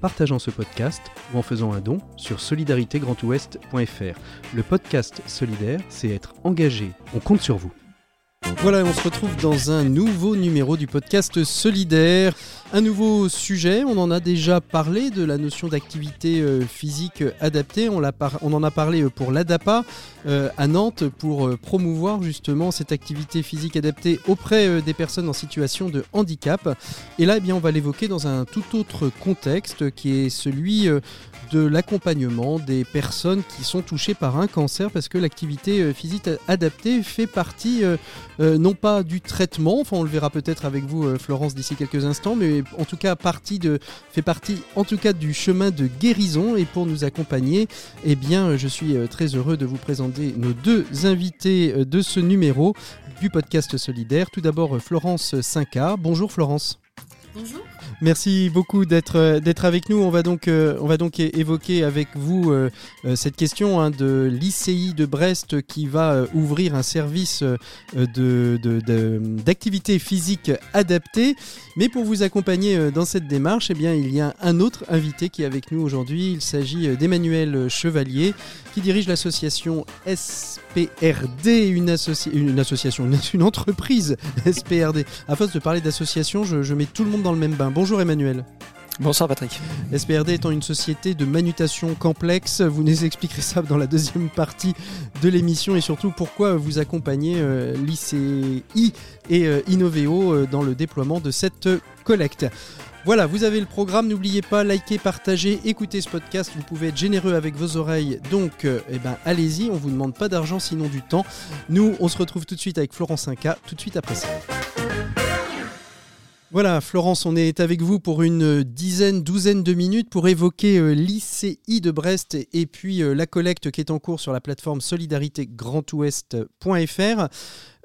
partageant ce podcast ou en faisant un don sur solidaritégrandouest.fr. Le podcast solidaire, c'est être engagé. On compte sur vous. Voilà, on se retrouve dans un nouveau numéro du podcast Solidaire. Un nouveau sujet, on en a déjà parlé de la notion d'activité euh, physique adaptée. On, on, en a parlé euh, pour l'ADAPA euh, à Nantes pour promouvoir justement cette activité physique adaptée auprès des personnes en situation de handicap. Et là, eh bien, on va l'évoquer dans un tout autre contexte qui est celui de l'accompagnement des personnes qui sont touchées par un cancer parce que l'activité physique adaptée fait partie non pas du traitement, enfin on le verra peut-être avec vous Florence d'ici quelques instants, mais en tout cas partie de, fait partie en tout cas du chemin de guérison et pour nous accompagner, eh bien je suis très heureux de vous présenter nos deux invités de ce numéro du podcast solidaire. Tout d'abord Florence 5A. Bonjour Florence. Bonjour. Merci beaucoup d'être euh, d'être avec nous. On va donc euh, on va donc évoquer avec vous euh, cette question hein, de l'ICI de Brest qui va ouvrir un service de d'activité physique adaptée. Mais pour vous accompagner dans cette démarche, eh bien il y a un autre invité qui est avec nous aujourd'hui. Il s'agit d'Emmanuel Chevalier qui dirige l'association SPRD, une, une association, une, entreprise SPRD. À force de parler d'association, je, je mets tout le monde dans le même bain. Bonjour. Bonjour Emmanuel. Bonsoir Patrick. SPRD étant une société de manutention complexe, vous nous expliquerez ça dans la deuxième partie de l'émission et surtout pourquoi vous accompagnez euh, l'ICI et euh, Innoveo euh, dans le déploiement de cette collecte. Voilà, vous avez le programme, n'oubliez pas, liker, partager, écouter ce podcast, vous pouvez être généreux avec vos oreilles, donc eh ben, allez-y, on vous demande pas d'argent sinon du temps. Nous, on se retrouve tout de suite avec Florence 5K, tout de suite après ça. Voilà, Florence, on est avec vous pour une dizaine, douzaine de minutes pour évoquer euh, l'ICI de Brest et puis euh, la collecte qui est en cours sur la plateforme solidaritégrandouest.fr.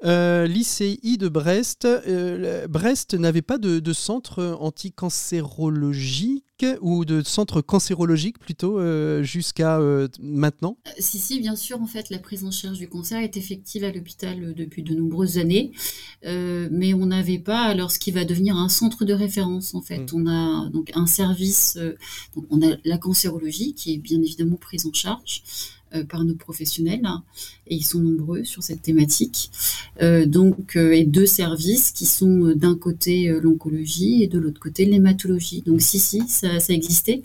Euh, L'ICI de Brest, euh, Brest n'avait pas de, centre anticancérologique ou de centre cancérologique plutôt euh, jusqu'à maintenant? Si, si, bien sûr, en fait, la prise en charge du cancer est effective à l'hôpital depuis de nombreuses années, mais on n'avait pas alors ce qui va devenir un centre de référence. En fait, mmh. on a donc un service, donc on a la cancérologie qui est bien évidemment prise en charge. Euh, par nos professionnels, hein, et ils sont nombreux sur cette thématique. Euh, donc, euh, et deux services qui sont d'un côté l'oncologie et de l'autre côté l'hématologie. Donc, si, si, ça, ça existait.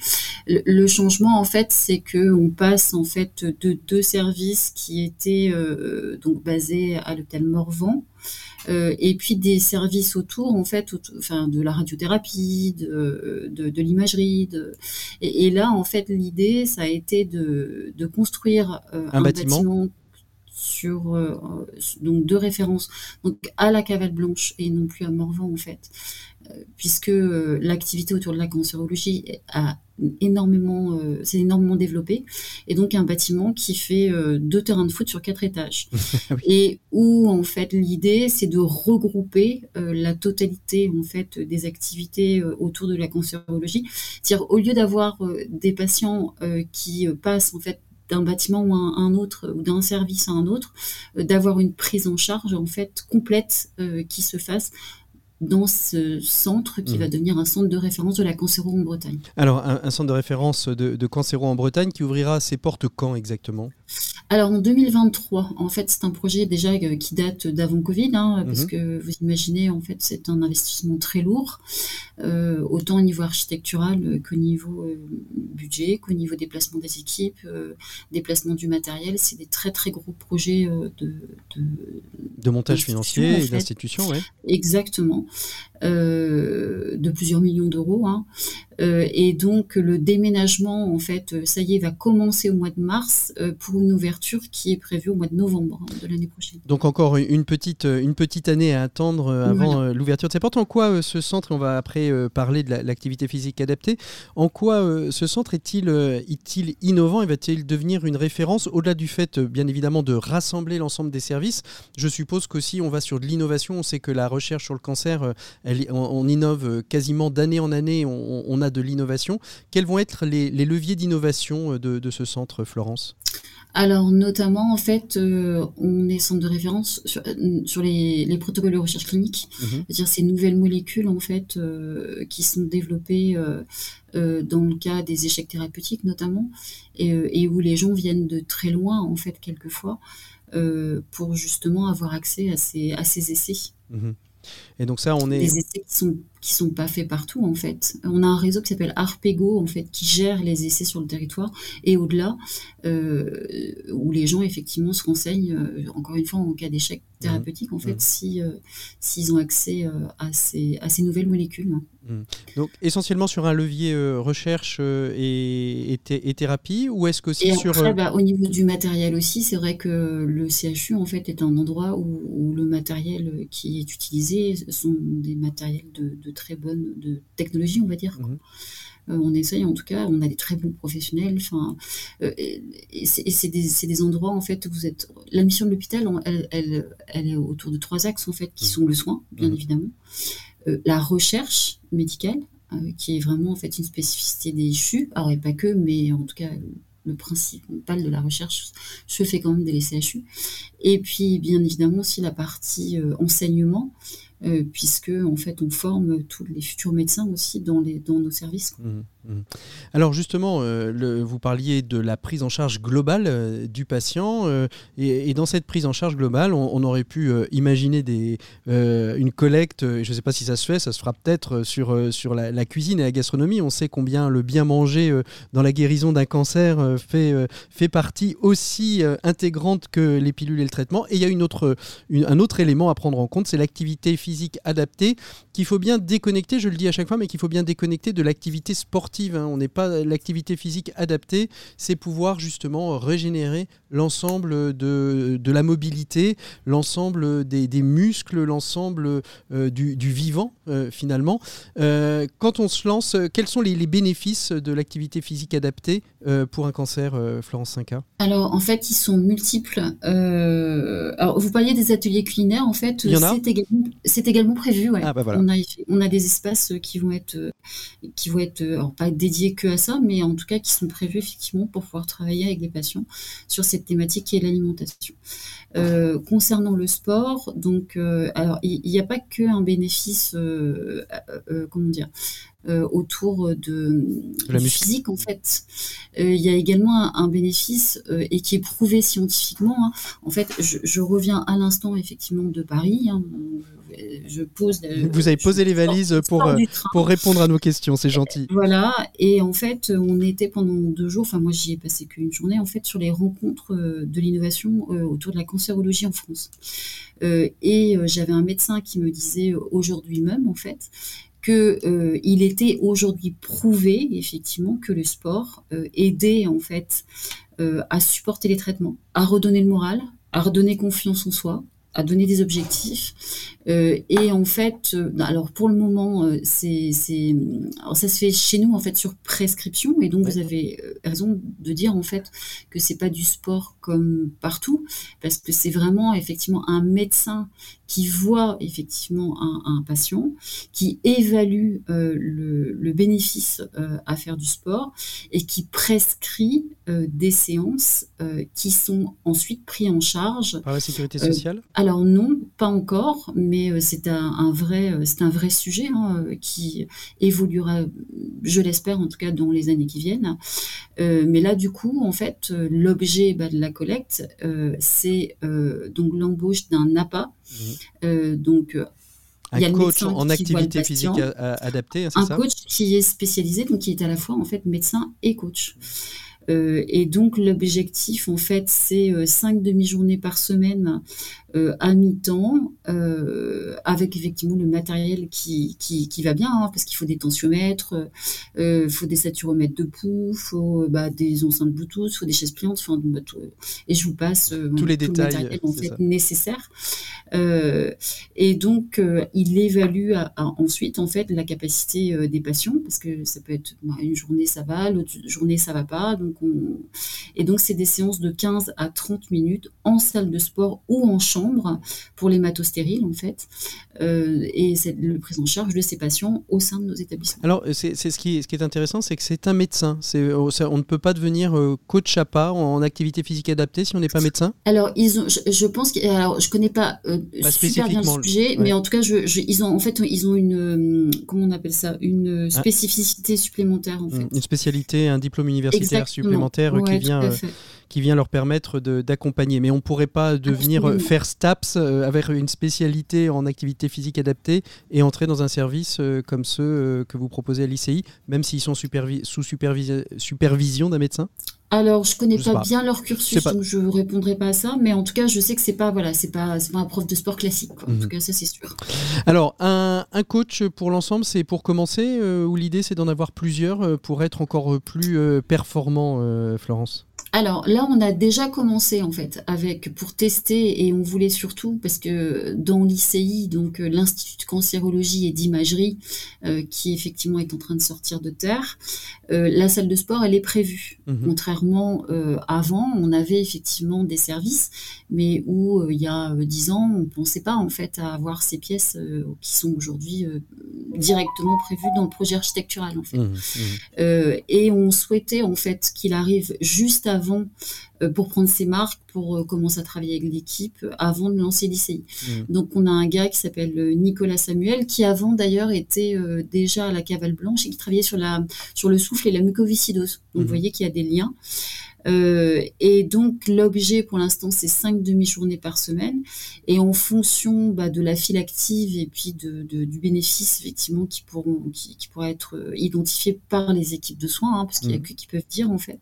Le, changement, en fait, c'est que on passe en fait de deux services qui étaient donc basés à l'hôtel Morvan euh, et puis des services autour, en fait, enfin, de la radiothérapie, de, de, l'imagerie. De... Et, là, en fait, l'idée, ça a été de, de construire euh, un, bâtiment, sur euh, donc deux références donc à la Cavale Blanche et non plus à Morvan en fait puisque l'activité autour de la cancérologie a énormément, euh, c'est énormément développé, et donc un bâtiment qui fait euh, deux terrains de foot sur quatre étages, et où en fait l'idée c'est de regrouper euh, la totalité en fait des activités autour de la cancérologie, c'est-à-dire au lieu d'avoir des patients qui passent en fait d'un bâtiment ou à un autre ou d'un service à un autre, d'avoir une prise en charge en fait complète qui se fasse dans ce centre qui va mmh. devenir un centre de référence de la cancéro en Bretagne. Alors, un, centre de référence de, de cancéro en Bretagne qui ouvrira ses portes quand exactement? Alors en 2023, en fait, c'est un projet déjà euh, qui date d'avant Covid, hein, parce mmh. que vous imaginez, en fait, c'est un investissement très lourd, euh, autant au niveau architectural qu'au niveau euh, budget, qu'au niveau déplacement des équipes, déplacement du matériel. C'est des très très gros projets de, de, montage financier et d'institution, oui. Exactement. De plusieurs millions d'euros. Hein. Euh, et donc le déménagement, en fait, ça y est, va commencer au mois de mars euh, pour une ouverture qui est prévue au mois de novembre hein, de l'année prochaine. Donc encore une petite, une petite année à attendre avant l'ouverture de ces portes. En quoi ce centre, on va après parler de l'activité physique adaptée, en quoi ce centre est-il est innovant et va-t-il devenir une référence au-delà du fait, bien évidemment, de rassembler l'ensemble des services? Je suppose qu'aussi on va sur de l'innovation. On sait que la recherche sur le cancer, elle, on, innove quasiment d'année en année. on a de l'innovation. Quels vont être les, leviers d'innovation euh, de, ce centre, Florence? Alors notamment en fait, euh, on est centre de référence sur, euh, les, protocoles de recherche clinique, mhm. c'est-à-dire ces nouvelles molécules en fait qui sont développées dans le cas des échecs thérapeutiques notamment, et, où les gens viennent de très loin en fait quelquefois pour justement avoir accès à ces, à ces essais. Mhm. Et donc ça, on est... Des essais qui sont, qui sont pas faits partout, en fait. On a un réseau qui s'appelle Arpego, en fait, qui gère les essais sur le territoire et au-delà, euh, où les gens, effectivement, se renseignent, euh, encore une fois, en cas d'échec mmh. thérapeutique, en fait, mmh. si, euh, s'ils ont accès à, ces, à ces nouvelles molécules. Mmh. Donc, essentiellement sur un levier recherche et, et, thérapie, ou est-ce que et sur... Bah, au niveau du matériel aussi, c'est vrai que le CHU, en fait, est un endroit où, où le matériel qui est utilisé sont des matériels de, très bonne de technologie, on va dire. Mhm. Euh, on essaye, en tout cas, on a des très bons professionnels. Enfin, euh, et, c'est des, endroits en fait où vous êtes. La mission de l'hôpital, elle, est autour de trois axes en fait, qui mhm. sont le soin, bien mhm. évidemment, euh, la recherche médicale, qui est vraiment en fait une spécificité des CHU. Alors, et pas que, mais en tout cas le principal de la recherche se fait quand même des CHU. Et puis, bien évidemment, aussi la partie enseignement, puisque en fait on forme tous les futurs médecins aussi dans, nos services. Alors justement, euh, vous parliez de la prise en charge globale euh, du patient, et, dans cette prise en charge globale, on, aurait pu imaginer des, une collecte, je ne sais pas si ça se fait, ça se fera peut-être sur, sur la, cuisine et la gastronomie. On sait combien le bien manger dans la guérison d'un cancer fait, fait partie aussi intégrante que les pilules et le traitement. Et il y a une autre, un autre élément à prendre en compte, c'est l'activité physique adaptée qu'il faut bien déconnecter, je le dis à chaque fois, mais qu'il faut bien déconnecter de l'activité sportive. Hein. On n'est pas l'activité physique adaptée, c'est pouvoir justement régénérer l'ensemble de, de, la mobilité, l'ensemble des, des, muscles, l'ensemble euh, du, du, vivant euh, finalement. Euh, quand on se lance, quels sont les, les bénéfices de l'activité physique adaptée pour un cancer, Florence 5A Alors en fait, ils sont multiples. alors vous parliez des ateliers culinaires, en fait, c'est également, prévu. Ouais. Ah, bah on, a, on a des espaces qui vont être, qui vont être alors pas dédiés que à ça, mais en tout cas qui sont prévus effectivement pour pouvoir travailler avec des patients sur cette thématique qui est l'alimentation. Euh, concernant le sport, donc, euh, alors il n'y a pas que un bénéfice, euh, comment dire, autour de, la physique en fait. Il y a également un, bénéfice et qui est prouvé scientifiquement. Hein. En fait, je, reviens à l'instant effectivement de Paris. Hein. Je pose. Vous avez posé les valises pour, pour répondre à nos questions, c'est gentil. Voilà, et en fait, on était pendant deux jours, enfin moi j'y ai passé qu'une journée, en fait, sur les rencontres de l'innovation autour de la cancérologie en France. Euh, et euh, j'avais un médecin qui me disait aujourd'hui même, en fait, qu'il euh, était aujourd'hui prouvé effectivement que le sport aidait en fait à supporter les traitements, à redonner le moral, à redonner confiance en soi, à donner des objectifs. Euh, et en fait, euh, alors pour le moment, euh, c'est, ça se fait chez nous en fait sur prescription. Et donc vous avez raison de dire en fait que c'est pas du sport comme partout, parce que c'est vraiment effectivement un médecin qui voit effectivement un, patient, qui évalue le, le, bénéfice à faire du sport et qui prescrit des séances qui sont ensuite prises en charge par la sécurité sociale? alors non, pas encore, mais euh, c'est un, vrai, euh, c'est un vrai sujet hein, euh, qui évoluera, je l'espère en tout cas, dans les années qui viennent. mais là, du coup, en fait, l'objet bah, de la collecte, c'est donc l'embauche d'un APA. Mmh. donc un coach en activité physique adaptée, c'est ça Un coach qui est spécialisé, donc qui est à la fois en fait médecin et coach. Euh, et donc l'objectif, en fait, c'est euh, cinq demi-journées par semaine euh, à mi-temps, euh, avec effectivement le matériel qui, qui, qui va bien, hein, parce qu'il faut des tensiomètres, il faut des saturomètres de pouls, il faut bah, des enceintes Bluetooth, il faut des chaises pliantes, enfin, bah, et je vous passe tous les détails le matériel en fait, nécessaire. et donc, il évalue ensuite en fait la capacité des patients, parce que ça peut être bah, une journée ça va, l'autre journée ça va pas, donc on... et donc c'est des séances de 15 à 30 minutes en salle de sport ou en chambre pour les matostériles en fait. Euh, et c'est le prise en charge de ces patients au sein de nos établissements. Alors c'est ce qui, ce qui est intéressant, c'est que c'est un médecin. Oh, on ne peut pas devenir euh, coach à pas en activité physique adaptée si on n'est pas médecin. Alors ils ont, je, pense que alors je connais pas, euh, super bien le sujet, mais en tout cas je, ils ont en fait ils ont une comment on appelle ça une ah. spécificité supplémentaire en fait. Une spécialité, un diplôme universitaire supplémentaire qui vient qui vient leur permettre d'accompagner. Mais on ne pourrait pas devenir euh, faire STAPS euh, avec une spécialité en activité physique adaptée et entrer dans un service euh, comme ceux que vous proposez à l'ICI, même s'ils sont sous supervision d'un médecin? Alors, je connais pas, bien leur cursus, donc je ne répondrai pas à ça, mais en tout cas, je sais que c'est pas voilà, c'est pas, pas un prof de sport classique. En tout mhm. cas, ça c'est sûr. Alors, un, coach pour l'ensemble, c'est pour commencer, ou l'idée c'est d'en avoir plusieurs pour être encore plus performant, Florence? Alors là, on a déjà commencé en fait avec pour tester et on voulait surtout parce que dans l'ICI, donc euh, l'Institut de cancérologie et d'imagerie, euh, qui effectivement est en train de sortir de terre, euh, la salle de sport elle est prévue. Mhm. Contrairement avant, on avait effectivement des services, mais où il y a dix ans, on pensait pas en fait à avoir ces pièces qui sont aujourd'hui directement prévues dans le projet architectural en fait. Mhm, mhm. et on souhaitait en fait qu'il arrive juste avant avant euh, pour prendre ses marques, pour euh, commencer à travailler avec l'équipe euh, avant de lancer l'ICI. Mmh. Donc on a un gars qui s'appelle Nicolas Samuel qui avant d'ailleurs était déjà à la cavale blanche et qui travaillait sur la sur le souffle et la mucoviscidose. Donc vous mmh. voyez qu'il y a des liens. Euh, et donc l'objet pour l'instant c'est cinq demi-journées par semaine. Et en fonction bah, de la file active et puis de, du bénéfice effectivement qui pourront qui, qui pourra être euh, identifié par les équipes de soins hein, parce qu'il y a mmh. que qui peuvent dire en fait.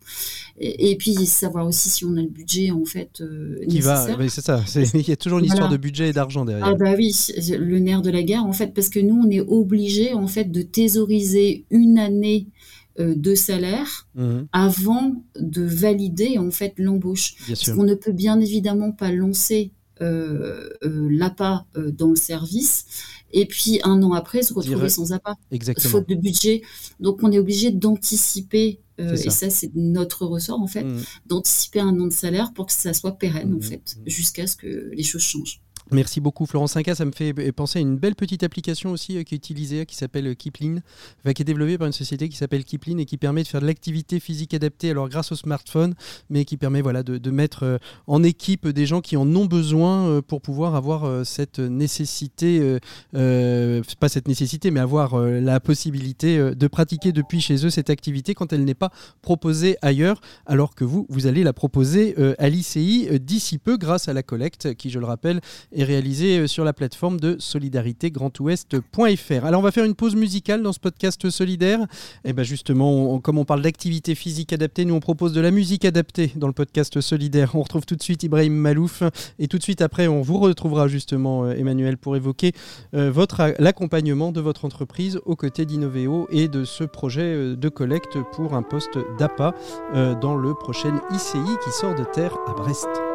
Et, puis savoir aussi si on a le budget en fait euh, qui va c'est ça. Il y a toujours une histoire de budget et d'argent derrière. Ah bah oui le nerf de la guerre en fait parce que nous on est obligé en fait de thésauriser une année de salaire mhm. avant de valider en fait l'embauche. On ne peut bien évidemment pas lancer euh, euh, l'APA dans le service et puis un an après se retrouver sans APA, Exactement. faute de budget. Donc on est obligé d'anticiper, et ça c'est notre ressort en fait, mhm. d'anticiper un an de salaire pour que ça soit pérenne en mhm. fait, jusqu'à ce que les choses changent. Merci beaucoup Florence 5 Ça me fait penser à une belle petite application aussi euh, qui est utilisée, qui s'appelle euh, Kipling, qui est développée par une société qui s'appelle Kipling et qui permet de faire de l'activité physique adaptée, alors grâce au smartphone, mais qui permet voilà, de, mettre euh, en équipe des gens qui en ont besoin pour pouvoir avoir cette nécessité, pas cette nécessité, mais avoir la possibilité de pratiquer depuis chez eux cette activité quand elle n'est pas proposée ailleurs, alors que vous, vous allez la proposer à l'ICI d'ici peu grâce à la collecte qui, je le rappelle, réalisé euh, sur la plateforme de solidaritégrandouest.fr. Alors on va faire une pause musicale dans ce podcast solidaire. Et eh bien justement, comme on parle d'activité physique adaptée, nous on propose de la musique adaptée dans le podcast solidaire. On retrouve tout de suite Ibrahim Malouf et tout de suite après on vous retrouvera justement euh, Emmanuel pour évoquer euh, l'accompagnement de votre entreprise aux côtés d'Innoveo et de ce projet de collecte pour un poste d'APA dans le prochain ICI qui sort de terre à Brest.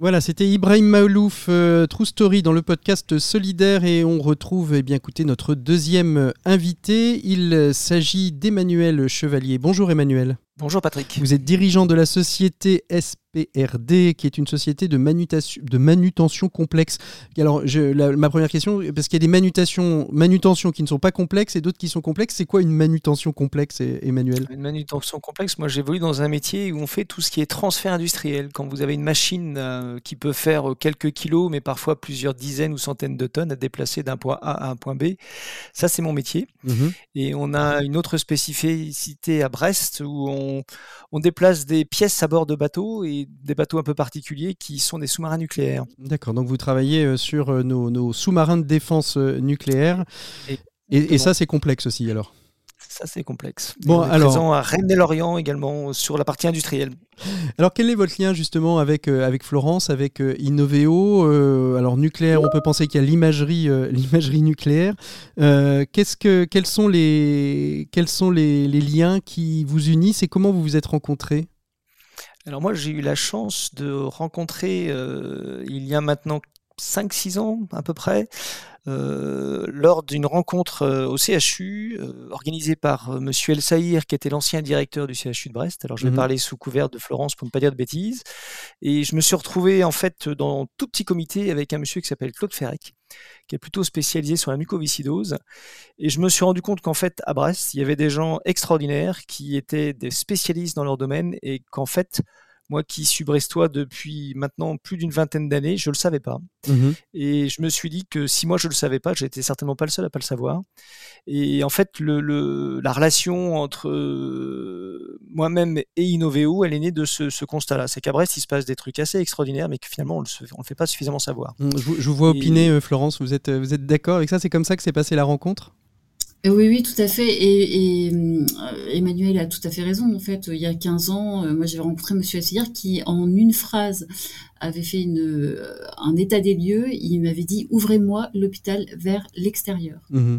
Voilà, c'était Ibrahim Maoulouf, euh, True Story dans le podcast Solidaire et on retrouve, eh bien écoutez, notre deuxième invité. Il s'agit d'Emmanuel Chevalier. Bonjour Emmanuel. Bonjour Patrick. Vous êtes dirigeant de la société SPRD, qui est une société de, manutention, de manutention complexe. Alors, ma première question, parce qu'il y a des manutations, manutentions qui ne sont pas complexes et d'autres qui sont complexes. C'est quoi une manutention complexe, Emmanuel? Une manutention complexe, moi j'évolue dans un métier où on fait tout ce qui est transfert industriel. Quand vous avez une machine euh, qui peut faire quelques kilos, mais parfois plusieurs dizaines ou centaines de tonnes à déplacer d'un point A à un point B, ça c'est mon métier. Mhm. Et on a une autre spécificité à Brest où on on, déplace des pièces à bord de bateaux et des bateaux un peu particuliers qui sont des sous-marins nucléaires. D'accord, donc vous travaillez euh, sur euh, nos, sous-marins de défense euh, nucléaire. et ça, c'est complexe aussi alors? C'est complexe. Bon, alors présent à Rennes-Lorient également sur la partie industrielle. Alors quel est votre lien justement avec, euh, avec Florence, avec euh, Innoveo euh, Alors nucléaire, on peut penser qu'il y a l'imagerie, l'imagerie nucléaire. qu'est-ce que, quels sont les, quels sont les, les liens qui vous unissent et comment vous vous êtes rencontrés? Alors moi j'ai eu la chance de rencontrer il y a maintenant 5-6 ans à peu près, euh, lors d'une rencontre euh, au CHU euh, organisée par Monsieur El Saïr, qui était l'ancien directeur du CHU de Brest. Alors je vais mmh parler sous couvert de Florence pour ne pas dire de bêtises. Et je me suis retrouvé en fait dans tout petit comité avec un monsieur qui s'appelle Claude Ferrec, qui est plutôt spécialisé sur la mucoviscidose. Et je me suis rendu compte qu'en fait, à Brest, il y avait des gens extraordinaires qui étaient des spécialistes dans leur domaine et qu'en fait, moi qui suis brestois depuis maintenant plus d'une vingtaine d'années, je ne le savais pas. Mmh et je me suis dit que si moi je ne le savais pas, j'étais certainement pas le seul à pas le savoir. Et en fait, le, la relation entre euh, moi-même et Innoveo, elle est née de ce, constat-là. C'est qu'à Brest, il se passe des trucs assez extraordinaires, mais que finalement, on ne le fait pas suffisamment savoir. Je, vous vois opiner, euh, Florence, vous êtes, vous êtes d'accord avec ça? C'est comme ça que s'est passée la rencontre? euh, oui, oui, tout à fait. Et, euh, Emmanuel a tout à fait raison. En fait, il y a 15 ans, euh, moi j'avais rencontré Monsieur Assayir qui, en une phrase, avait fait une, un état des lieux. Il m'avait dit Ouvrez-moi l'hôpital vers l'extérieur. Mmh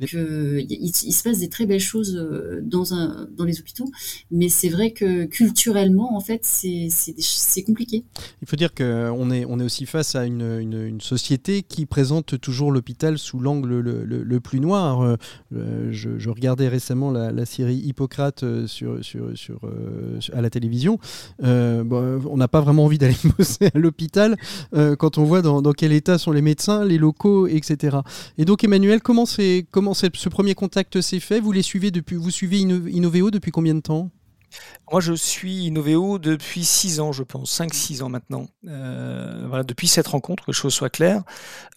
il, se passe des très belles choses euh, dans, les hôpitaux, mais c'est vrai que culturellement, en fait, c'est compliqué. Il faut dire qu'on est, aussi face à une, société qui présente toujours l'hôpital sous l'angle le, plus noir. Euh, je, regardais récemment la, série Hippocrate euh, à la télévision. on n'a pas vraiment envie d'aller bosser à l'hôpital quand on voit dans, quel état sont les médecins, les locaux, etc. Et donc, Emmanuel, comment c'est comment ce premier contact s'est fait? Vous les suivez depuis, vous suivez Innoveo depuis combien de temps? Moi, je suis Innoveo depuis 6 ans, je pense, 5-6 ans maintenant. Euh, voilà, depuis cette rencontre, que les choses soient claires.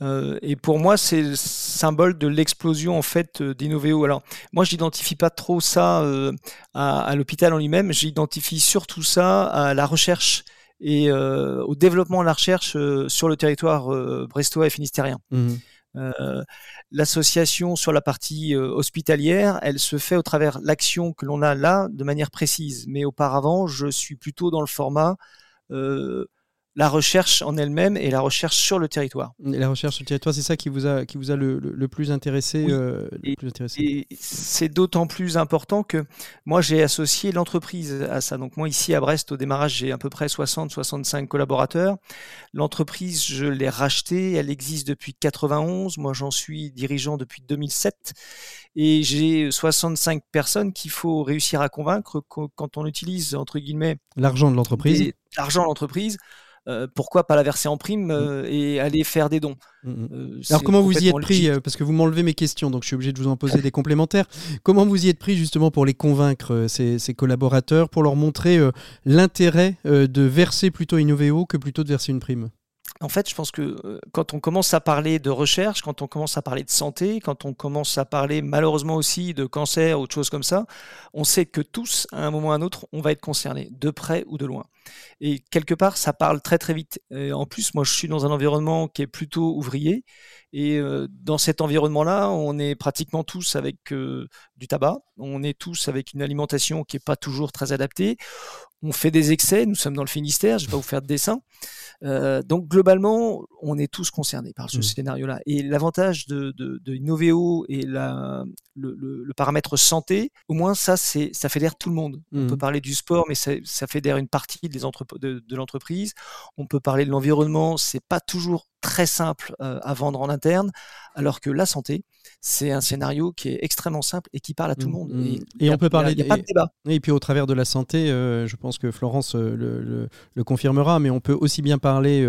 Euh, et pour moi, c'est le symbole de l'explosion en fait d'Innoveo. Alors, moi, je n'identifie pas trop ça euh, à, l'hôpital en lui-même. J'identifie surtout ça à la recherche et au développement de la recherche sur le territoire brestois et finistérien. Mmh. Euh, l'association sur la partie euh, hospitalière, elle se fait au travers l'action que l'on a là de manière précise. Mais auparavant, je suis plutôt dans le format euh, la recherche en elle-même et la recherche sur le territoire. Et la recherche sur le territoire, c'est ça qui vous a, qui vous a le, le, plus intéressé, euh, et, c'est d'autant plus important que moi, j'ai associé l'entreprise à ça. Donc moi, ici à Brest, au démarrage, j'ai à peu près 60-65 collaborateurs. L'entreprise, je l'ai rachetée, elle existe depuis 91. Moi, j'en suis dirigeant depuis 2007. Et j'ai 65 personnes qu'il faut réussir à convaincre quand on utilise, entre guillemets, l'argent de l'entreprise. L'argent de l'entreprise euh, pourquoi pas la verser en prime euh, mm. et aller faire des dons mm, mm. Alors comment vous y êtes pris Parce que vous m'enlevez mes questions, donc je suis obligé de vous en poser des complémentaires. Comment vous y êtes pris justement pour les convaincre, ces, collaborateurs, pour leur montrer l'intérêt de verser plutôt Innoveo que plutôt de verser une prime? En fait, je pense que euh, quand on commence à parler de recherche, quand on commence à parler de santé, quand on commence à parler malheureusement aussi de cancer ou de choses comme ça, on sait que tous, à un moment ou à un autre, on va être concernés, de près ou de loin. Et quelque part, ça parle très très vite. en plus, moi, je suis dans un environnement qui est plutôt ouvrier. Et euh, dans cet environnement-là, on est pratiquement tous avec euh, du tabac. On est tous avec une alimentation qui n'est pas toujours très adaptée. On fait des excès. Nous sommes dans le Finistère. Je ne vais pas vous faire de dessin. Euh, donc globalement, on est tous concernés par ce mmh. scénario-là. Et l'avantage de, de, de Innoveo et la, le, le, paramètre santé, au moins ça, c'est ça fédère tout le monde. On peut mmh. parler du sport, mais ça, ça fédère une partie de l'entreprise. On peut parler de l'environnement. C'est pas toujours très simple à vendre en interne, alors que la santé, c'est un scénario qui est extrêmement simple et qui parle à tout le mmh, monde. Mmh. Et, on peut parler. Il n'y a, pas de débat. Et puis au travers de la santé, je pense que Florence le, le, confirmera, mais on peut aussi bien parler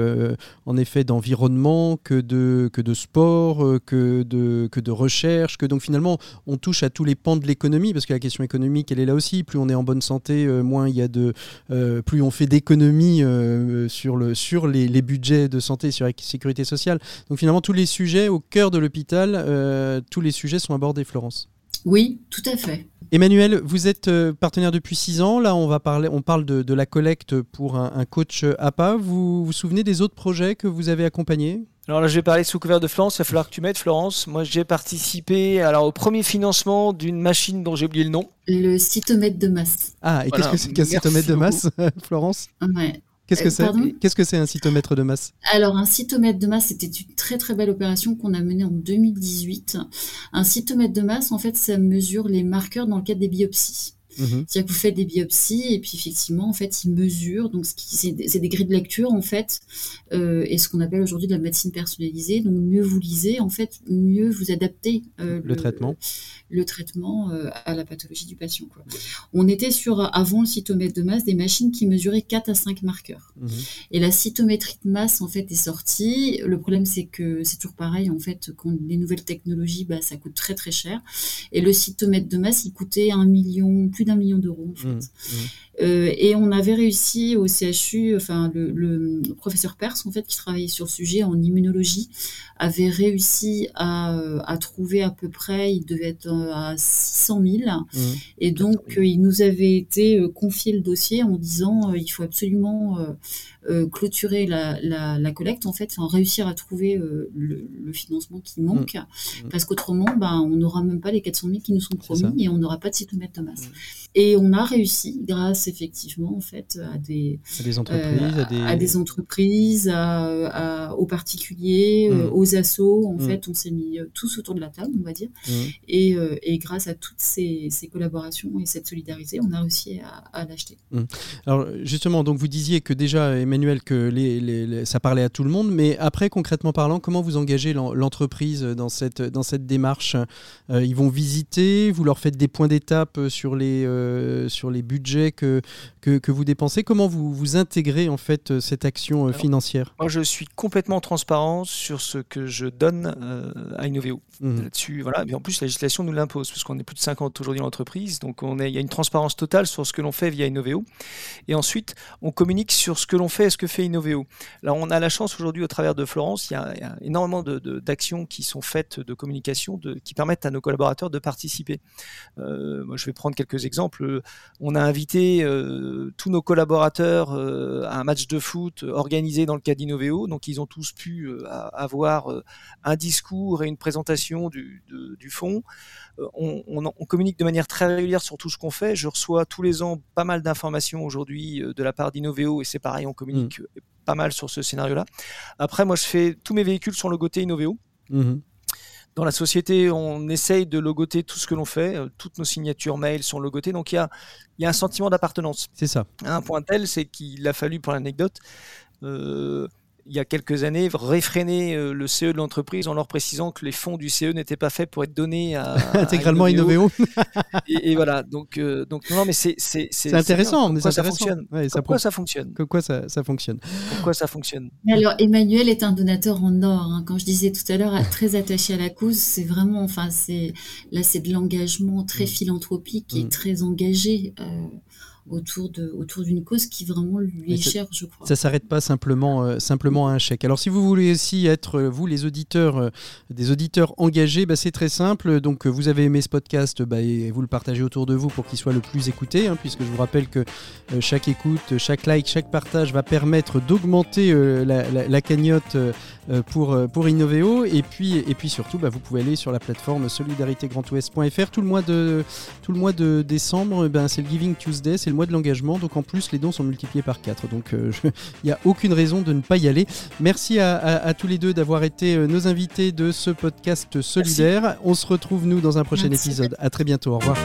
en effet d'environnement que de, que de sport, que de, que de recherche, que donc finalement on touche à tous les pans de l'économie, parce que la question économique, elle est là aussi. Plus on est en bonne santé, moins il y a de, plus on fait d'économies sur, le, sur les, les budgets de santé, sur la sécurité sociale. Donc finalement, tous les sujets au cœur de l'hôpital, euh, tous les sujets sont abordés, Florence. Oui, tout à fait. Emmanuel, vous êtes euh, partenaire depuis six ans. Là, on, va parler, on parle de, la collecte pour un, coach APA. Vous vous souvenez des autres projets que vous avez accompagnés? Alors là, je vais parler sous couvert de Florence. Il va falloir que tu m'aides, Florence. Moi, j'ai participé alors, au premier financement d'une machine dont j'ai oublié le nom. Le cytomètre de masse. Ah, et qu'est-ce que c'est qu'un cytomètre de masse, Florence? Ouais. Qu'est-ce que euh, c'est Qu'est-ce que c'est un cytomètre de masse? Alors un cytomètre de masse, c'était une très très belle opération qu'on a menée en 2018. Un cytomètre de masse, en fait, ça mesure les marqueurs dans le cadre des biopsies. Mhm. C'est-à-dire que vous faites des biopsies et puis effectivement, en fait, ils mesurent. Donc, c'est des grilles de lecture, en fait, euh, et ce qu'on appelle aujourd'hui de la médecine personnalisée. Donc, mieux vous lisez, en fait, mieux vous adaptez euh, le, traitement, le traitement euh, à la pathologie du patient. On était sur, avant le cytomètre de masse, des machines qui mesuraient 4 à 5 marqueurs. Mhm. Et la cytométrie de masse, en fait, est sortie. Le problème, c'est que c'est toujours pareil, en fait, quand les nouvelles technologies, bah, ça coûte très très cher. Et le cytomètre de masse, il coûtait un million, plus d'un million d'euros, en fait. Mmh, mmh. Euh, et on avait réussi au CHU, enfin le, professeur Perse en fait qui travaillait sur le sujet en immunologie avait réussi à, à trouver à peu près, il devait être à 600 000 mmh. et donc il nous avait été euh, confié le dossier en disant il faut absolument clôturer la, la, collecte en fait, enfin, réussir à trouver le, financement qui manque mmh. parce qu'autrement ben, on n'aura même pas les 400 000 qui nous sont promis et on n'aura pas de cytomètre de masse. Et on a réussi grâce effectivement en fait à des, entreprises, à, des... entreprises, aux particuliers, euh, mmh. aux assos. En mmh. fait, on s'est mis euh, tous autour de la table, on va dire. Mmh. Et, euh, et, grâce à toutes ces, collaborations et cette solidarité, on a réussi à, l'acheter. Alors justement, donc vous disiez que déjà, Emmanuel, que les, ça parlait à tout le monde, mais après, concrètement parlant, comment vous engagez l'entreprise dans cette, dans cette démarche? Ils vont visiter, vous leur faites des points d'étape sur les, sur les budgets que que, vous dépensez. Comment vous, vous intégrez en fait euh, cette action euh, financière? Moi, je suis complètement transparent sur ce que je donne euh, à Innoveo. Mmh. Là-dessus, voilà. Mais en plus, la législation nous l'impose, parce qu'on est plus de 50 aujourd'hui dans l'entreprise. Donc, on est, il y a une transparence totale sur ce que l'on fait via Innoveo. Et ensuite, on communique sur ce que l'on fait ce que fait Innoveo? Là, on a la chance aujourd'hui, au travers de Florence, il y a, énormément d'actions de, qui sont faites de communication de, qui permettent à nos collaborateurs de participer. moi, je vais prendre quelques exemples. On a invité euh, tous nos collaborateurs euh, à un match de foot organisé dans le cadre d'Innoveo. Donc, ils ont tous pu euh, avoir un discours et une présentation du, du fond. On, on, communique de manière très régulière sur tout ce qu'on fait. Je reçois tous les ans pas mal d'informations aujourd'hui de la part d'Innoveo et c'est pareil, on communique mmh. pas mal sur ce scénario-là. Après, moi, je fais tous mes véhicules sont logotés Innoveo. Mmh dans la société, on essaye de logoter tout ce que l'on fait. Euh, toutes nos signatures mail sont logotées. Donc il y a, y a un sentiment d'appartenance. C'est ça. Un point tel, c'est qu'il a fallu, pour l'anecdote, euh, il y a quelques années, réfréner euh, le CE de l'entreprise en leur précisant que les fonds du CE n'étaient pas faits pour être donnés à, intégralement à Innoveo. et, voilà, donc, euh, donc non, mais c'est c'est intéressant. Pourquoi ça fonctionne Pourquoi ça fonctionne Pourquoi ça, ça fonctionne Pourquoi ça fonctionne Alors Emmanuel est un donateur en or. Hein. Quand je disais tout à l'heure, très attaché à la cause, c'est vraiment, enfin, c'est là, c'est de l'engagement très mm. philanthropique et mm. très engagé. Euh, autour de autour d'une cause qui vraiment lui est chère, je crois. Ça s'arrête pas simplement euh, simplement à un chèque. Alors si vous voulez aussi être euh, vous les auditeurs euh, des auditeurs engagés, bah, c'est très simple. Donc vous avez aimé ce podcast, bah, et vous le partagez autour de vous pour qu'il soit le plus écouté, hein, puisque je vous rappelle que chaque écoute, chaque like, chaque partage va permettre d'augmenter la, cagnotte pour pour Innoveo. Et puis et puis surtout, bah, vous pouvez aller sur la plateforme solidaritégrandouest.fr tout le mois de tout le mois de décembre. Ben c'est le Giving Tuesday, c'est le mois de l'engagement. Donc en plus, les dons sont multipliés par 4. Donc euh, il n'y a aucune raison de ne pas y aller. Merci à, tous les deux d'avoir été euh, nos invités de ce podcast solidaire. On se retrouve nous dans un prochain épisode. À très bientôt. Au revoir.